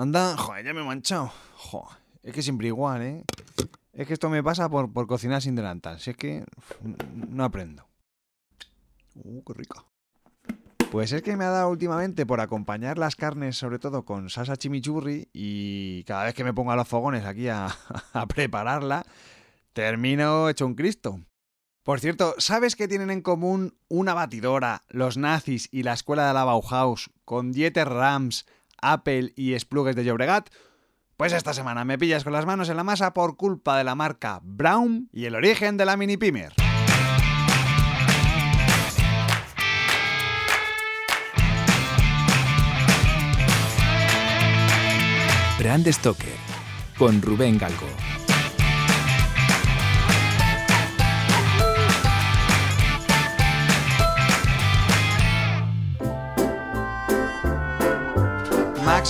Anda, joder, ya me he manchado. Joder, es que siempre igual, ¿eh? Es que esto me pasa por, por cocinar sin delantal. Si es que no aprendo. Uh, qué rica. Pues es que me ha dado últimamente por acompañar las carnes, sobre todo con salsa chimichurri, y cada vez que me pongo a los fogones aquí a, a prepararla, termino hecho un Cristo. Por cierto, ¿sabes qué tienen en común una batidora, los nazis y la escuela de la Bauhaus con Dieter Rams, Apple y Splugues de Llobregat? Pues esta semana me pillas con las manos en la masa por culpa de la marca Brown y el origen de la mini pimer. Brand Stoker con Rubén Galgo.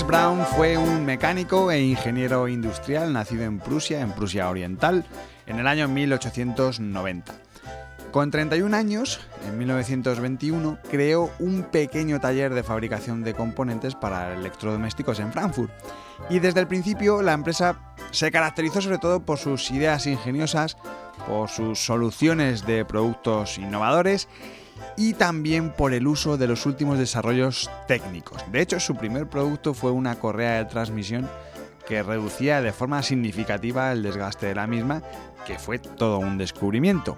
Brown fue un mecánico e ingeniero industrial nacido en Prusia, en Prusia Oriental, en el año 1890. Con 31 años, en 1921, creó un pequeño taller de fabricación de componentes para electrodomésticos en Frankfurt. Y desde el principio la empresa se caracterizó sobre todo por sus ideas ingeniosas, por sus soluciones de productos innovadores y también por el uso de los últimos desarrollos técnicos. De hecho, su primer producto fue una correa de transmisión que reducía de forma significativa el desgaste de la misma, que fue todo un descubrimiento.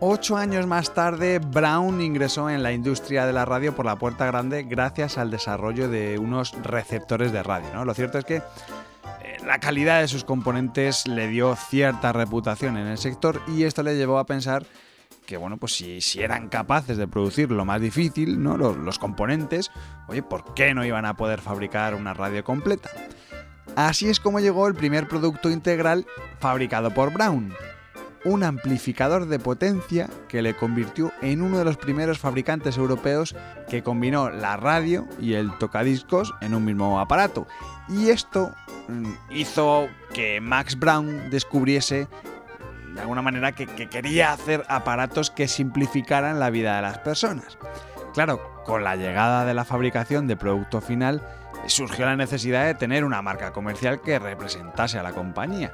Ocho años más tarde, Brown ingresó en la industria de la radio por la puerta grande gracias al desarrollo de unos receptores de radio. Lo cierto es que la calidad de sus componentes le dio cierta reputación en el sector y esto le llevó a pensar que bueno, pues si, eran capaces de producir lo más difícil, ¿no? Los, los, componentes, oye, ¿por qué no iban a poder fabricar una radio completa? Así es como llegó el primer producto integral fabricado por Brown, un amplificador de potencia que le convirtió en uno de los primeros fabricantes europeos que combinó la radio y el tocadiscos en un mismo aparato. Y esto hizo que Max Brown descubriese de alguna manera que, que, quería hacer aparatos que simplificaran la vida de las personas. Claro, con la llegada de la fabricación de producto final surgió la necesidad de tener una marca comercial que representase a la compañía.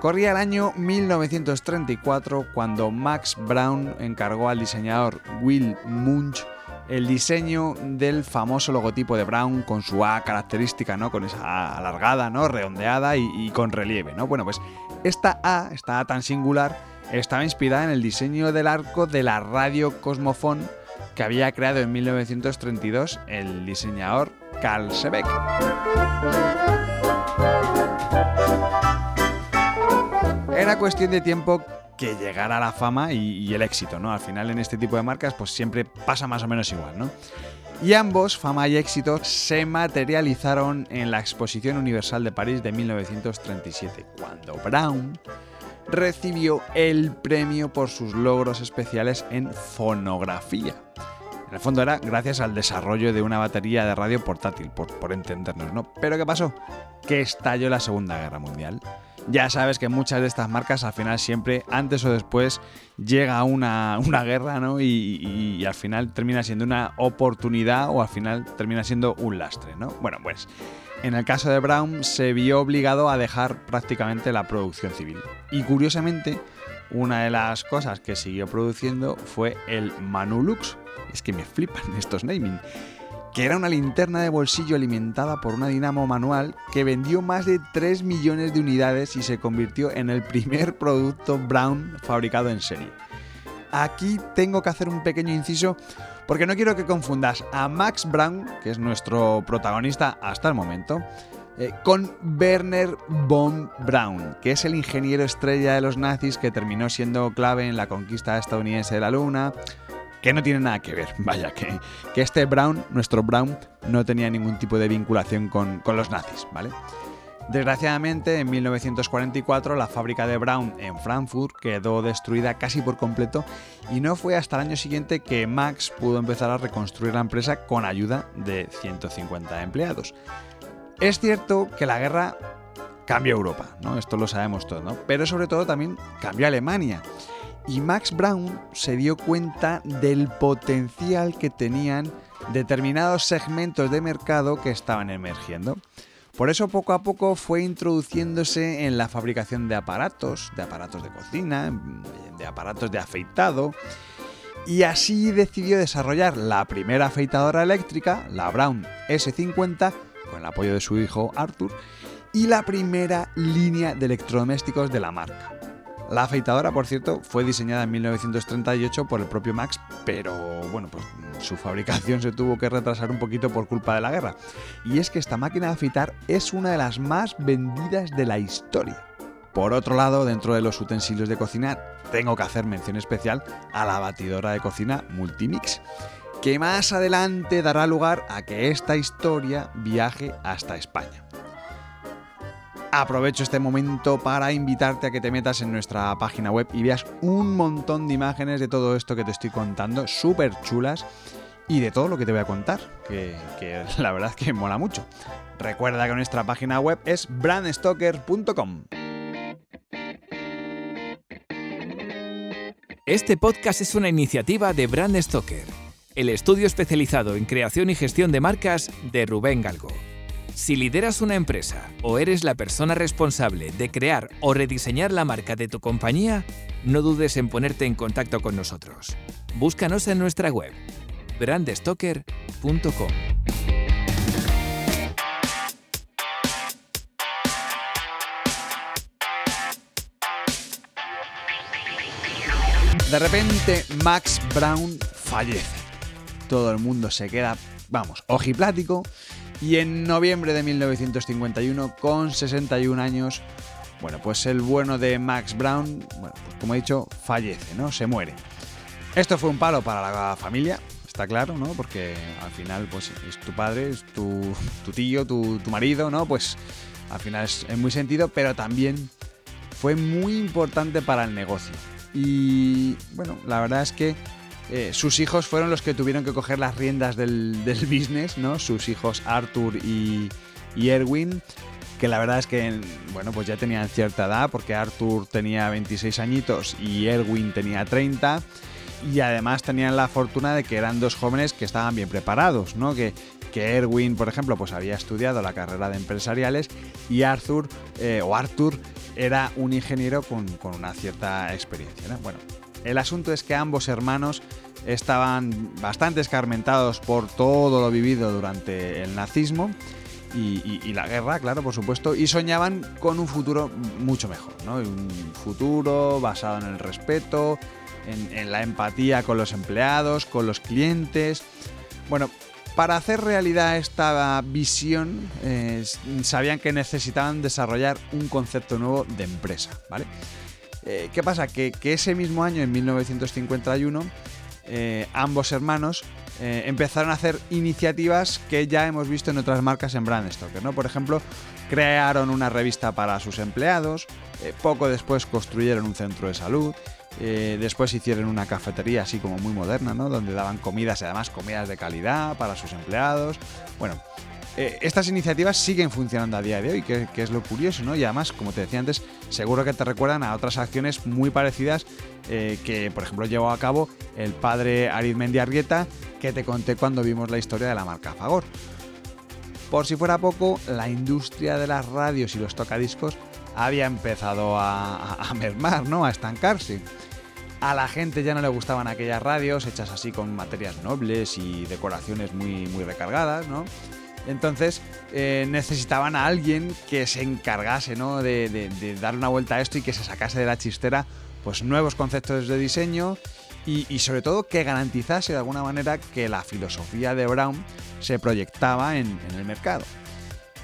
Corría el año 1934 cuando Max Brown encargó al diseñador Will Munch el diseño del famoso logotipo de Brown con su A característica, ¿no? Con esa A alargada, ¿no? Redondeada y, y con relieve, ¿no? Bueno, pues esta A, esta A tan singular, estaba inspirada en el diseño del arco de la radio Cosmofón que había creado en 1932 el diseñador Carl Sebeck. Era cuestión de tiempo que llegara la fama y, el éxito, ¿no? Al final en este tipo de marcas pues siempre pasa más o menos igual, ¿no? Y ambos, fama y éxito, se materializaron en la Exposición Universal de París de 1937, cuando Brown recibió el premio por sus logros especiales en fonografía. En el fondo era gracias al desarrollo de una batería de radio portátil, por, por entendernos, ¿no? Pero ¿qué pasó? Que estalló la Segunda Guerra Mundial. Ya sabes que muchas de estas marcas al final siempre, antes o después, llega una, una guerra, ¿no? Y, y, y, al final termina siendo una oportunidad o al final termina siendo un lastre, ¿no? Bueno, pues en el caso de Brown se vio obligado a dejar prácticamente la producción civil. Y curiosamente, una de las cosas que siguió produciendo fue el Manulux. Es que me flipan estos naming que era una linterna de bolsillo alimentada por una dinamo manual que vendió más de 3 millones de unidades y se convirtió en el primer producto Brown fabricado en serie. Aquí tengo que hacer un pequeño inciso porque no quiero que confundas a Max Brown, que es nuestro protagonista hasta el momento, eh, con Werner von Braun, que es el ingeniero estrella de los nazis que terminó siendo clave en la conquista estadounidense de la Luna, que no tiene nada que ver. Vaya, que, que este Brown, nuestro Brown, no tenía ningún tipo de vinculación con, con, los nazis, ¿vale? Desgraciadamente, en 1944 la fábrica de Brown en Frankfurt quedó destruida casi por completo y no fue hasta el año siguiente que Max pudo empezar a reconstruir la empresa con ayuda de 150 empleados. Es cierto que la guerra cambió Europa, ¿no? Esto lo sabemos todos, ¿no? Pero sobre todo también cambió Alemania y Max Brown se dio cuenta del potencial que tenían determinados segmentos de mercado que estaban emergiendo. Por eso poco a poco fue introduciéndose en la fabricación de aparatos, de aparatos de cocina, de aparatos de afeitado, y así decidió desarrollar la primera afeitadora eléctrica, la Brown S50, con el apoyo de su hijo Arthur, y la primera línea de electrodomésticos de la marca. La afeitadora, por cierto, fue diseñada en 1938 por el propio Max, pero bueno, pues su fabricación se tuvo que retrasar un poquito por culpa de la guerra. Y es que esta máquina de afeitar es una de las más vendidas de la historia. Por otro lado, dentro de los utensilios de cocina, tengo que hacer mención especial a la batidora de cocina Multimix, que más adelante dará lugar a que esta historia viaje hasta España. Aprovecho este momento para invitarte a que te metas en nuestra página web y veas un montón de imágenes de todo esto que te estoy contando, súper chulas, y de todo lo que te voy a contar, que, la verdad que mola mucho. Recuerda que nuestra página web es brandstoker.com. Este podcast es una iniciativa de Brand Stoker, el estudio especializado en creación y gestión de marcas de Rubén Galgo. Si lideras una empresa o eres la persona responsable de crear o rediseñar la marca de tu compañía, no dudes en ponerte en contacto con nosotros. Búscanos en nuestra web brandstoker.com. De repente Max Brown fallece. Todo el mundo se queda, vamos, ojiplático y en noviembre de 1951, con 61 años, bueno, pues el bueno de Max Brown, bueno, pues como he dicho, fallece, ¿no? Se muere. Esto fue un palo para la familia, está claro, ¿no? Porque al final, pues es tu padre, es tu, tío, tu, marido, ¿no? Pues al final es, muy sentido, pero también fue muy importante para el negocio. Y bueno, la verdad es que eh, sus hijos fueron los que tuvieron que coger las riendas del, business, ¿no? Sus hijos Arthur y, Erwin, que la verdad es que, bueno, pues ya tenían cierta edad, porque Arthur tenía 26 añitos y Erwin tenía 30, y además tenían la fortuna de que eran dos jóvenes que estaban bien preparados, ¿no? Que, que Erwin, por ejemplo, pues había estudiado la carrera de empresariales y Arthur, eh, o Arthur, era un ingeniero con, una cierta experiencia, Bueno, el asunto es que ambos hermanos estaban bastante escarmentados por todo lo vivido durante el nazismo y, la guerra, claro, por supuesto, y soñaban con un futuro mucho mejor, ¿no? Un futuro basado en el respeto, en, la empatía con los empleados, con los clientes. Bueno, para hacer realidad esta visión, eh, sabían que necesitaban desarrollar un concepto nuevo de empresa, ¿vale? Eh, ¿Qué pasa? Que, ese mismo año, en 1951, eh, ambos hermanos eh, empezaron a hacer iniciativas que ya hemos visto en otras marcas en Brand Stoker. ¿no? Por ejemplo, crearon una revista para sus empleados, poco después construyeron un centro de salud, después hicieron una cafetería así como muy moderna, ¿no? donde daban comidas y además comidas de calidad para sus empleados. Bueno, eh, estas iniciativas siguen funcionando a día de hoy, que, es lo curioso, ¿no? Y además, como te decía antes, seguro que te recuerdan a otras acciones muy parecidas eh, que, por ejemplo, llevó a cabo el padre Arizmendi Argueta, que te conté cuando vimos la historia de la marca Fagor. Por si fuera poco, la industria de las radios y los tocadiscos había empezado a, a mermar, ¿no? A estancarse. A la gente ya no le gustaban aquellas radios hechas así con materias nobles y decoraciones muy, muy recargadas, ¿no? Entonces eh, necesitaban a alguien que se encargase ¿no? de, dar una vuelta a esto y que se sacase de la chistera pues, nuevos conceptos de diseño y, sobre todo que garantizase de alguna manera que la filosofía de Brown se proyectaba en, en el mercado.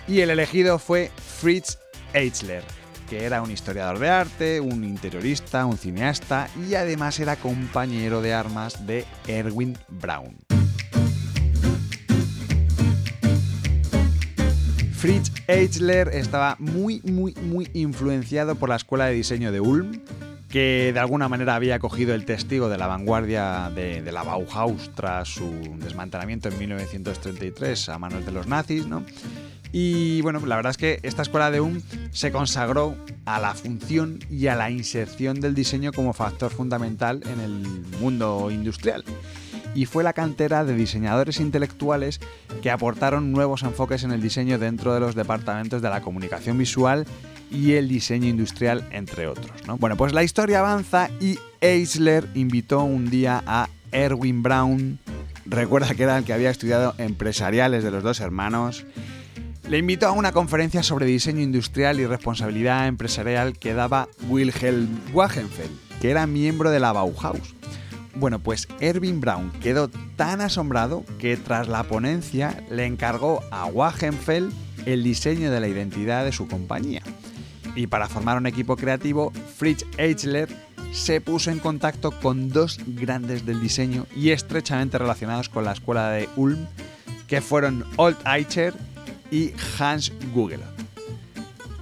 Y el elegido fue Fritz Eichler, que era un historiador de arte, un interiorista, un cineasta y además era compañero de armas de Erwin Brown. Fritz Eichler estaba muy, muy, muy influenciado por la escuela de diseño de Ulm, que de alguna manera había cogido el testigo de la vanguardia de, la Bauhaus tras su desmantelamiento en 1933 a manos de los nazis, ¿no? Y bueno, la verdad es que esta escuela de Ulm se consagró a la función y a la inserción del diseño como factor fundamental en el mundo industrial. Y fue la cantera de diseñadores intelectuales que aportaron nuevos enfoques en el diseño dentro de los departamentos de la comunicación visual y el diseño industrial, entre otros. Bueno, pues la historia avanza y Eisler invitó un día a Erwin Brown, recuerda que era el que había estudiado empresariales de los dos hermanos, le invitó a una conferencia sobre diseño industrial y responsabilidad empresarial que daba Wilhelm Wagenfeld, que era miembro de la Bauhaus. Bueno, pues Erwin Brown quedó tan asombrado que tras la ponencia le encargó a Wagenfeld el diseño de la identidad de su compañía. Y para formar un equipo creativo, Fritz Eichler se puso en contacto con dos grandes del diseño y estrechamente relacionados con la escuela de Ulm, que fueron Old Eicher y Hans Google.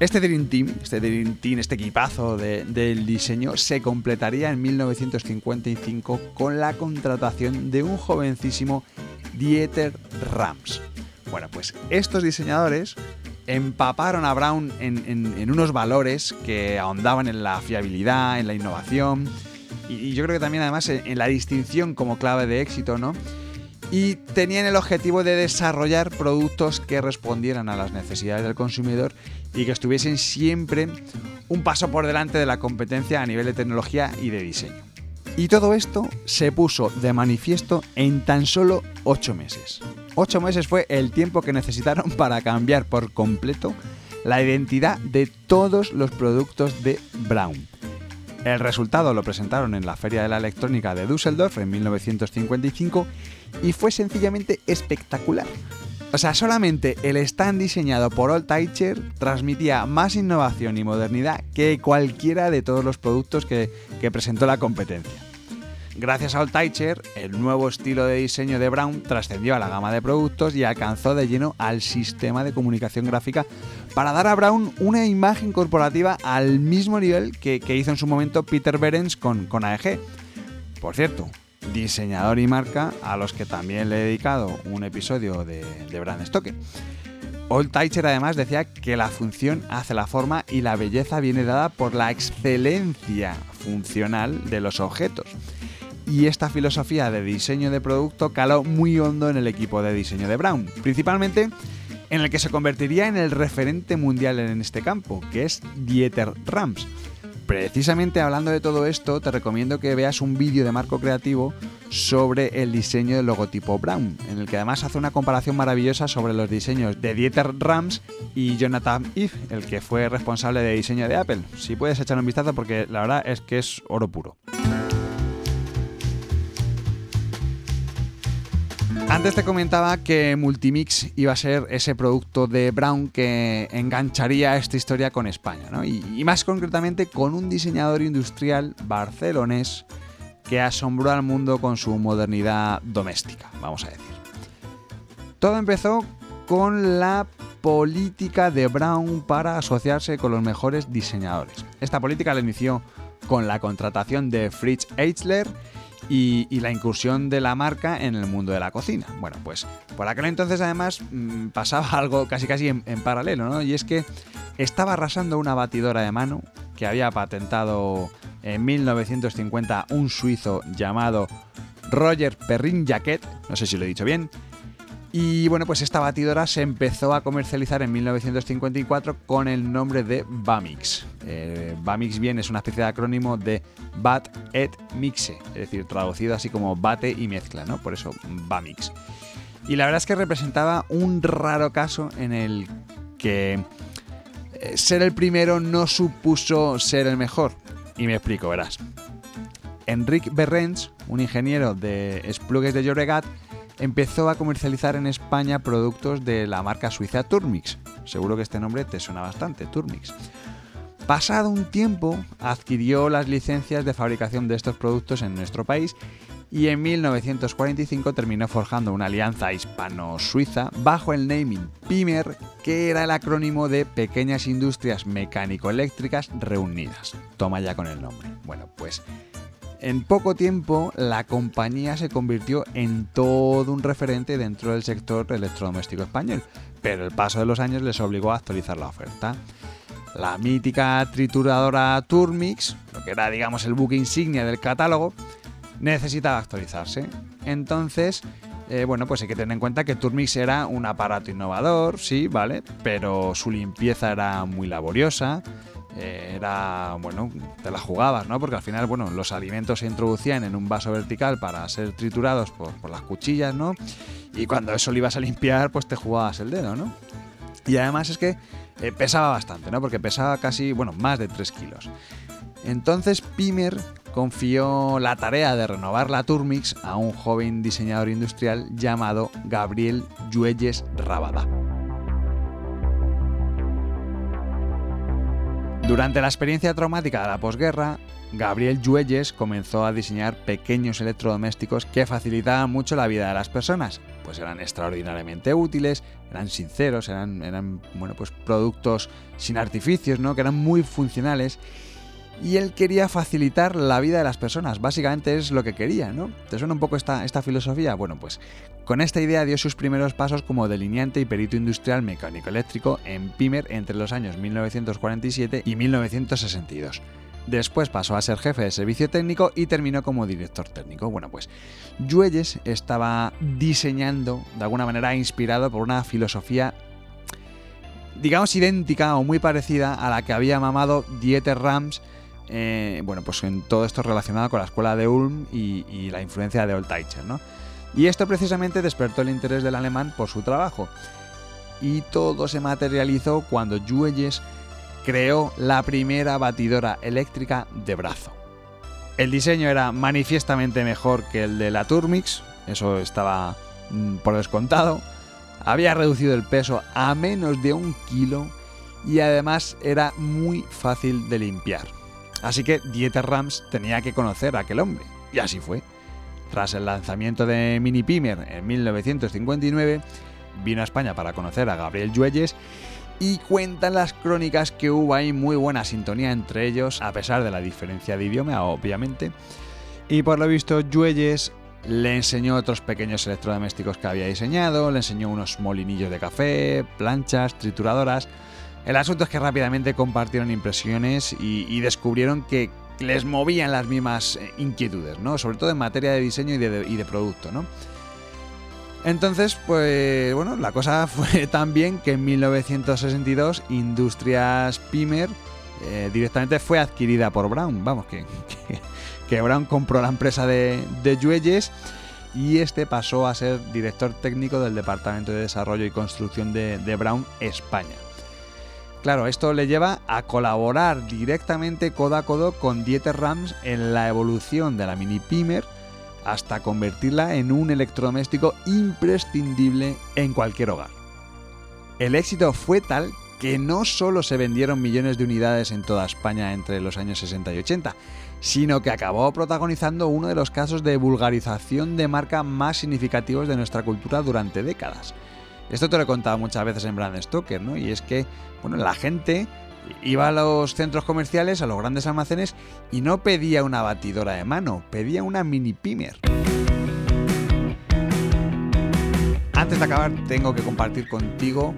Este Dream Team, este Dream Team, este equipazo del diseño, se completaría en 1955 con la contratación de un jovencísimo Dieter Rams. Bueno, pues estos diseñadores empaparon a Brown en, unos valores que ahondaban en la fiabilidad, en la innovación y, yo creo que también además en, en la distinción como clave de éxito, ¿no? Y tenían el objetivo de desarrollar productos que respondieran a las necesidades del consumidor y que estuviesen siempre un paso por delante de la competencia a nivel de tecnología y de diseño. Y todo esto se puso de manifiesto en tan solo 8 meses. 8 meses fue el tiempo que necesitaron para cambiar por completo la identidad de todos los productos de Brown. El resultado lo presentaron en la Feria de la Electrónica de Düsseldorf en 1955 y fue sencillamente espectacular. O sea, solamente el stand diseñado por Old Teicher transmitía más innovación y modernidad que cualquiera de todos los productos que, que presentó la competencia. Gracias a Old Teicher, el nuevo estilo de diseño de Brown trascendió a la gama de productos y alcanzó de lleno al sistema de comunicación gráfica para dar a Brown una imagen corporativa al mismo nivel que, hizo en su momento Peter Behrens con, con AEG. Por cierto, diseñador y marca a los que también le he dedicado un episodio de, de Brand Stoker. Old Teicher además decía que la función hace la forma y la belleza viene dada por la excelencia funcional de los objetos y esta filosofía de diseño de producto caló muy hondo en el equipo de diseño de Brown, principalmente en el que se convertiría en el referente mundial en este campo, que es Dieter Rams. Precisamente hablando de todo esto, te recomiendo que veas un vídeo de Marco Creativo sobre el diseño del logotipo Brown, en el que además hace una comparación maravillosa sobre los diseños de Dieter Rams y Jonathan Ive, el que fue responsable de diseño de Apple. Si puedes echar un vistazo porque la verdad es que es oro puro. Antes te comentaba que Multimix iba a ser ese producto de Brown que engancharía esta historia con España, ¿no? y, más concretamente con un diseñador industrial barcelonés que asombró al mundo con su modernidad doméstica, vamos a decir. Todo empezó con la política de Brown para asociarse con los mejores diseñadores. Esta política la inició con la contratación de Fritz Eichler y, la incursión de la marca en el mundo de la cocina. Bueno, pues por aquel entonces además mm, pasaba algo casi casi en, paralelo, ¿no? Y es que estaba arrasando una batidora de mano que había patentado en 1950 un suizo llamado Roger Perrin Jaquet, no sé si lo he dicho bien, y bueno, pues esta batidora se empezó a comercializar en 1954 con el nombre de Bamix. Eh, Bamix bien es una especie de acrónimo de Bat et Mixe, es decir, traducido así como bate y mezcla, ¿no? Por eso Bamix. Y la verdad es que representaba un raro caso en el que eh, ser el primero no supuso ser el mejor. Y me explico, verás. Enrique Berrens, un ingeniero de Splugues de Llobregat, empezó a comercializar en España productos de la marca suiza Turmix. Seguro que este nombre te suena bastante, Turmix. Pasado un tiempo, adquirió las licencias de fabricación de estos productos en nuestro país y en 1945 terminó forjando una alianza hispano-suiza bajo el naming PIMER, que era el acrónimo de Pequeñas Industrias Mecánico-Eléctricas Reunidas. Toma ya con el nombre. Bueno, pues en poco tiempo, la compañía se convirtió en todo un referente dentro del sector electrodoméstico español, pero el paso de los años les obligó a actualizar la oferta. La mítica trituradora Turmix, lo que era digamos el buque insignia del catálogo, necesitaba actualizarse. Entonces, eh, bueno, pues hay que tener en cuenta que Turmix era un aparato innovador, sí, ¿vale? Pero su limpieza era muy laboriosa. Eh, era, bueno, te la jugabas, ¿no? Porque al final, bueno, los alimentos se introducían en un vaso vertical para ser triturados por, por las cuchillas, ¿no? Y cuando eso lo ibas a limpiar, pues te jugabas el dedo, ¿no? Y además es que eh, pesaba bastante, ¿no? Porque pesaba casi, bueno, más de 3 kilos. Entonces Pimer confió la tarea de renovar la Turmix a un joven diseñador industrial llamado Gabriel Lluelles Rabada. Durante la experiencia traumática de la posguerra, Gabriel Lluelles comenzó a diseñar pequeños electrodomésticos que facilitaban mucho la vida de las personas, pues eran extraordinariamente útiles, eran sinceros, eran, eran bueno, pues productos sin artificios, ¿no? que eran muy funcionales y él quería facilitar la vida de las personas. Básicamente es lo que quería, ¿no? ¿Te suena un poco esta, esta filosofía? Bueno, pues con esta idea dio sus primeros pasos como delineante y perito industrial mecánico eléctrico en Pimer entre los años 1947 y 1962. Después pasó a ser jefe de servicio técnico y terminó como director técnico. Bueno, pues Lluelles estaba diseñando, de alguna manera inspirado por una filosofía, digamos, idéntica o muy parecida a la que había mamado Dieter Rams eh, bueno, pues en todo esto relacionado con la escuela de Ulm y, la influencia de Old Teicher, ¿no? Y esto precisamente despertó el interés del alemán por su trabajo. Y todo se materializó cuando Juelles creó la primera batidora eléctrica de brazo. El diseño era manifiestamente mejor que el de la Turmix, eso estaba mm, por descontado. Había reducido el peso a menos de un kilo y además era muy fácil de limpiar. Así que Dieter Rams tenía que conocer a aquel hombre. Y así fue. Tras el lanzamiento de Mini Pimer en 1959, vino a España para conocer a Gabriel Lluelles y cuentan las crónicas que hubo ahí muy buena sintonía entre ellos, a pesar de la diferencia de idioma, obviamente. Y por lo visto, Lluelles le enseñó otros pequeños electrodomésticos que había diseñado, le enseñó unos molinillos de café, planchas, trituradoras, el asunto es que rápidamente compartieron impresiones y, descubrieron que les movían las mismas eh, inquietudes, ¿no? Sobre todo en materia de diseño y de, producto, ¿no? Entonces, pues bueno, la cosa fue tan bien que en 1962 Industrias Pimer eh, directamente fue adquirida por Brown. Vamos, que, que, Brown compró la empresa de, de y este pasó a ser director técnico del Departamento de Desarrollo y Construcción de Brown España. Claro, esto le lleva a colaborar directamente codo a codo con Dieter Rams en la evolución de la Mini Pimer hasta convertirla en un electrodoméstico imprescindible en cualquier hogar. El éxito fue tal que no solo se vendieron millones de unidades en toda España entre los años 60 y 80, sino que acabó protagonizando uno de los casos de vulgarización de marca más significativos de nuestra cultura durante décadas. Esto te lo he contado muchas veces en Brand Stoker, ¿no? Y es que, bueno, la gente iba a los centros comerciales, a los grandes almacenes, y no pedía una batidora de mano, pedía una mini pimer. Antes de acabar, tengo que compartir contigo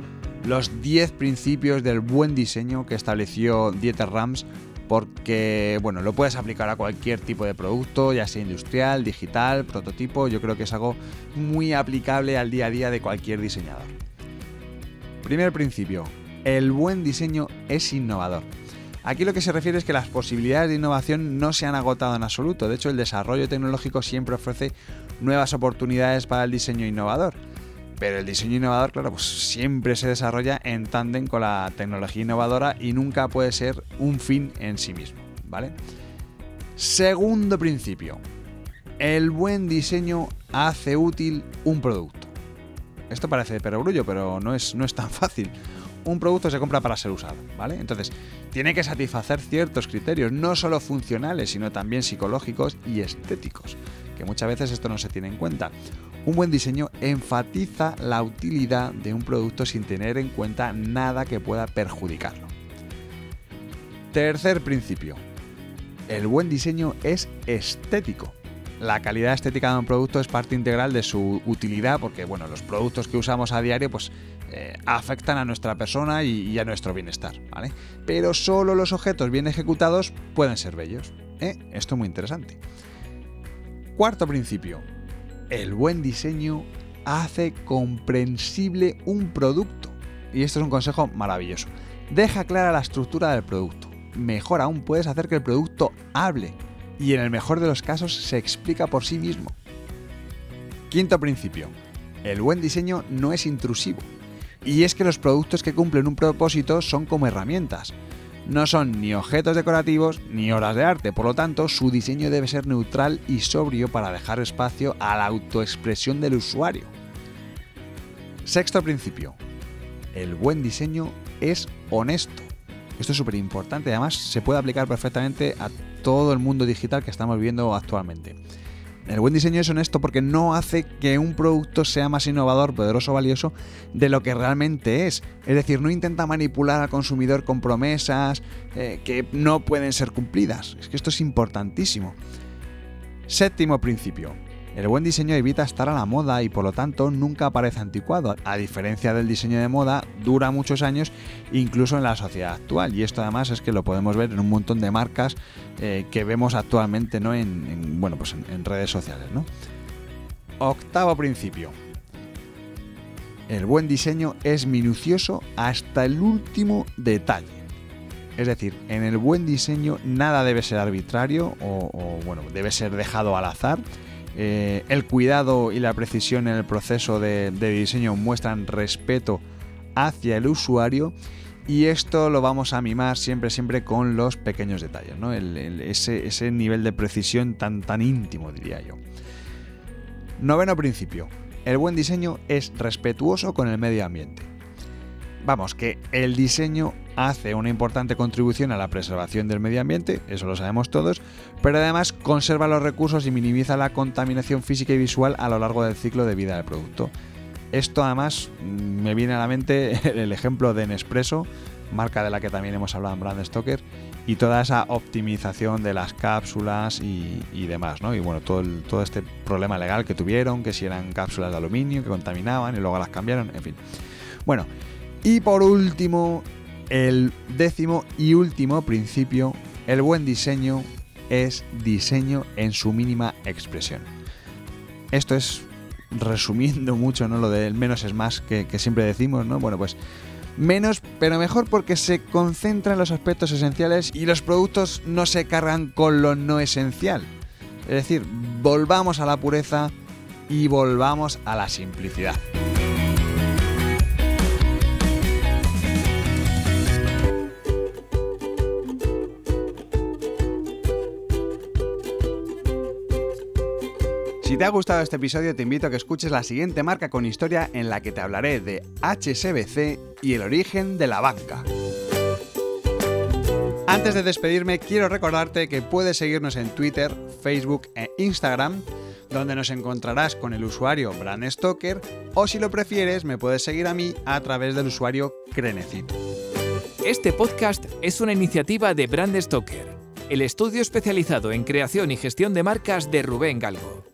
los 10 principios del buen diseño que estableció Dieter Rams porque bueno, lo puedes aplicar a cualquier tipo de producto, ya sea industrial, digital, prototipo, yo creo que es algo muy aplicable al día a día de cualquier diseñador. Primer principio, el buen diseño es innovador. Aquí lo que se refiere es que las posibilidades de innovación no se han agotado en absoluto, de hecho el desarrollo tecnológico siempre ofrece nuevas oportunidades para el diseño innovador. Pero el diseño innovador, claro, pues siempre se desarrolla en tándem con la tecnología innovadora y nunca puede ser un fin en sí mismo, ¿vale? Segundo principio. El buen diseño hace útil un producto. Esto parece de perogrullo, pero no es, no es tan fácil. Un producto se compra para ser usado, ¿vale? Entonces, tiene que satisfacer ciertos criterios, no solo funcionales, sino también psicológicos y estéticos, que muchas veces esto no se tiene en cuenta. Un buen diseño enfatiza la utilidad de un producto sin tener en cuenta nada que pueda perjudicarlo. Tercer principio. El buen diseño es estético. La calidad estética de un producto es parte integral de su utilidad porque bueno, los productos que usamos a diario pues, eh, afectan a nuestra persona y, a nuestro bienestar. ¿vale? Pero solo los objetos bien ejecutados pueden ser bellos. ¿eh? Esto es muy interesante. Cuarto principio. El buen diseño hace comprensible un producto. Y esto es un consejo maravilloso. Deja clara la estructura del producto. Mejor aún puedes hacer que el producto hable. Y en el mejor de los casos se explica por sí mismo. Quinto principio. El buen diseño no es intrusivo. Y es que los productos que cumplen un propósito son como herramientas. No son ni objetos decorativos ni obras de arte, por lo tanto su diseño debe ser neutral y sobrio para dejar espacio a la autoexpresión del usuario. Sexto principio. El buen diseño es honesto. Esto es súper importante, además se puede aplicar perfectamente a todo el mundo digital que estamos viviendo actualmente. El buen diseño es honesto porque no hace que un producto sea más innovador, poderoso, valioso de lo que realmente es. Es decir, no intenta manipular al consumidor con promesas eh, que no pueden ser cumplidas. Es que esto es importantísimo. Séptimo principio. El buen diseño evita estar a la moda y por lo tanto nunca aparece anticuado. A diferencia del diseño de moda, dura muchos años incluso en la sociedad actual. Y esto además es que lo podemos ver en un montón de marcas eh, que vemos actualmente ¿no? en, bueno, pues en, redes sociales. Octavo principio. El buen diseño es minucioso hasta el último detalle. Es decir, en el buen diseño nada debe ser arbitrario o bueno, debe ser dejado al azar eh, el cuidado y la precisión en el proceso de, diseño muestran respeto hacia el usuario y esto lo vamos a mimar siempre, siempre con los pequeños detalles, ¿no? ese, nivel de precisión tan, tan íntimo, diría yo. Noveno principio. El buen diseño es respetuoso con el medio ambiente. Vamos, que el diseño hace una importante contribución a la preservación del medio ambiente, eso lo sabemos todos, pero además conserva los recursos y minimiza la contaminación física y visual a lo largo del ciclo de vida del producto. Esto además me viene a la mente el ejemplo de Nespresso, marca de la que también hemos hablado en Brand Stoker, y toda esa optimización de las cápsulas y, demás, ¿no? Y bueno, todo, todo este problema legal que tuvieron, que si eran cápsulas de aluminio, que contaminaban y luego las cambiaron, en fin. Bueno, y por último, el décimo y último principio, el buen diseño es diseño en su mínima expresión. Esto es resumiendo mucho, ¿no? Lo del menos es más que, que, siempre decimos, ¿no? Bueno, pues menos, pero mejor porque se concentra en los aspectos esenciales y los productos no se cargan con lo no esencial. Es decir, volvamos a la pureza y volvamos a la simplicidad. Si te ha gustado este episodio, te invito a que escuches la siguiente marca con historia en la que te hablaré de HSBC y el origen de la banca. Antes de despedirme, quiero recordarte que puedes seguirnos en Twitter, Facebook e Instagram, donde nos encontrarás con el usuario Brand Stoker, o si lo prefieres, me puedes seguir a mí a través del usuario Crenecito. Este podcast es una iniciativa de Brand Stoker, el estudio especializado en creación y gestión de marcas de Rubén Galgo.